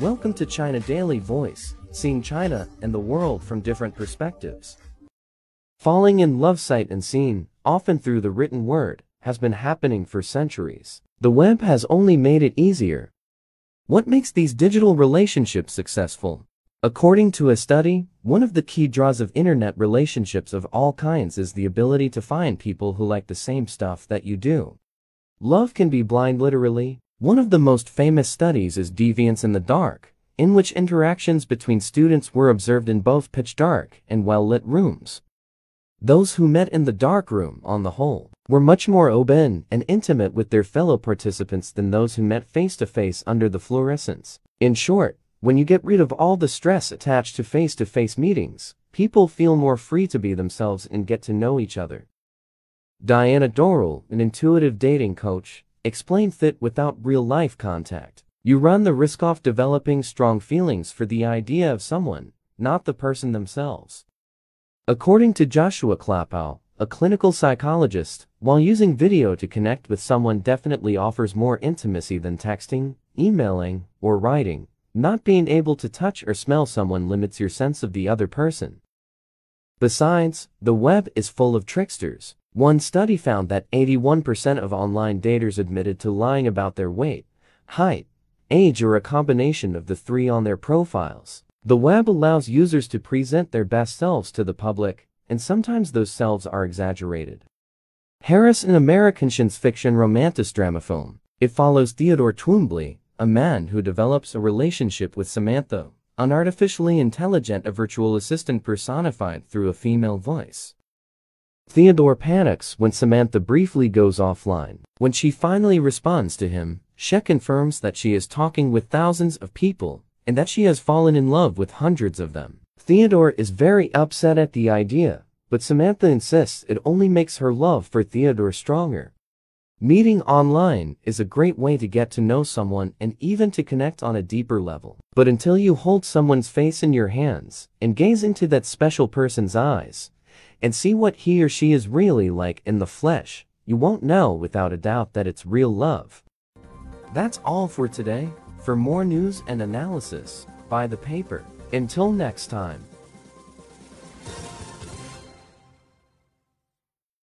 Welcome to China Daily Voice, seeing China and the world from different perspectives. Falling in love sight and seen, often through the written word, has been happening for centuries. The web has only made it easier. What makes these digital relationships successful? According to a study, one of the key draws of internet relationships of all kinds is the ability to find people who like the same stuff that you do. Love can be blind literally. One of the most famous studies is Deviance in the Dark, in which interactions between students were observed in both pitch dark and well-lit rooms. Those who met in the dark room, on the whole, were much more open and intimate with their fellow participants than those who met face-to-face under the fluorescents. In short, when you get rid of all the stress attached to face-to-face meetings, people feel more free to be themselves and get to know each other. Diana Dorell, an intuitive dating coach, explained that without real-life contact, you run the risk of developing strong feelings for the idea of someone, not the person themselves. According to Joshua Klapow, a clinical psychologist, while using video to connect with someone definitely offers more intimacy than texting, emailing, or writing, not being able to touch or smell someone limits your sense of the other person. Besides, the web is full of tricksters. One study found that 81% of online daters admitted to lying about their weight, height, age or a combination of the three on their profiles. The web allows users to present their best selves to the public, and sometimes those selves are exaggerated. Her is an American science fiction romantic drama film. It follows Theodore Twombly, a man who develops a relationship with Samantha, an artificially intelligent a virtual assistant personified through a female voice. Theodore panics when Samantha briefly goes offline. When she finally responds to him, she confirms that she is talking with thousands of people and that she has fallen in love with hundreds of them. Theodore is very upset at the idea, but Samantha insists it only makes her love for Theodore stronger. Meeting online is a great way to get to know someone and even to connect on a deeper level. But until you hold someone's face in your hands and gaze into that special person's eyes and see what he or she is really like in the flesh, you won't know without a doubt that it's real love. That's all for today. For more news and analysis, buy the paper. Until next time.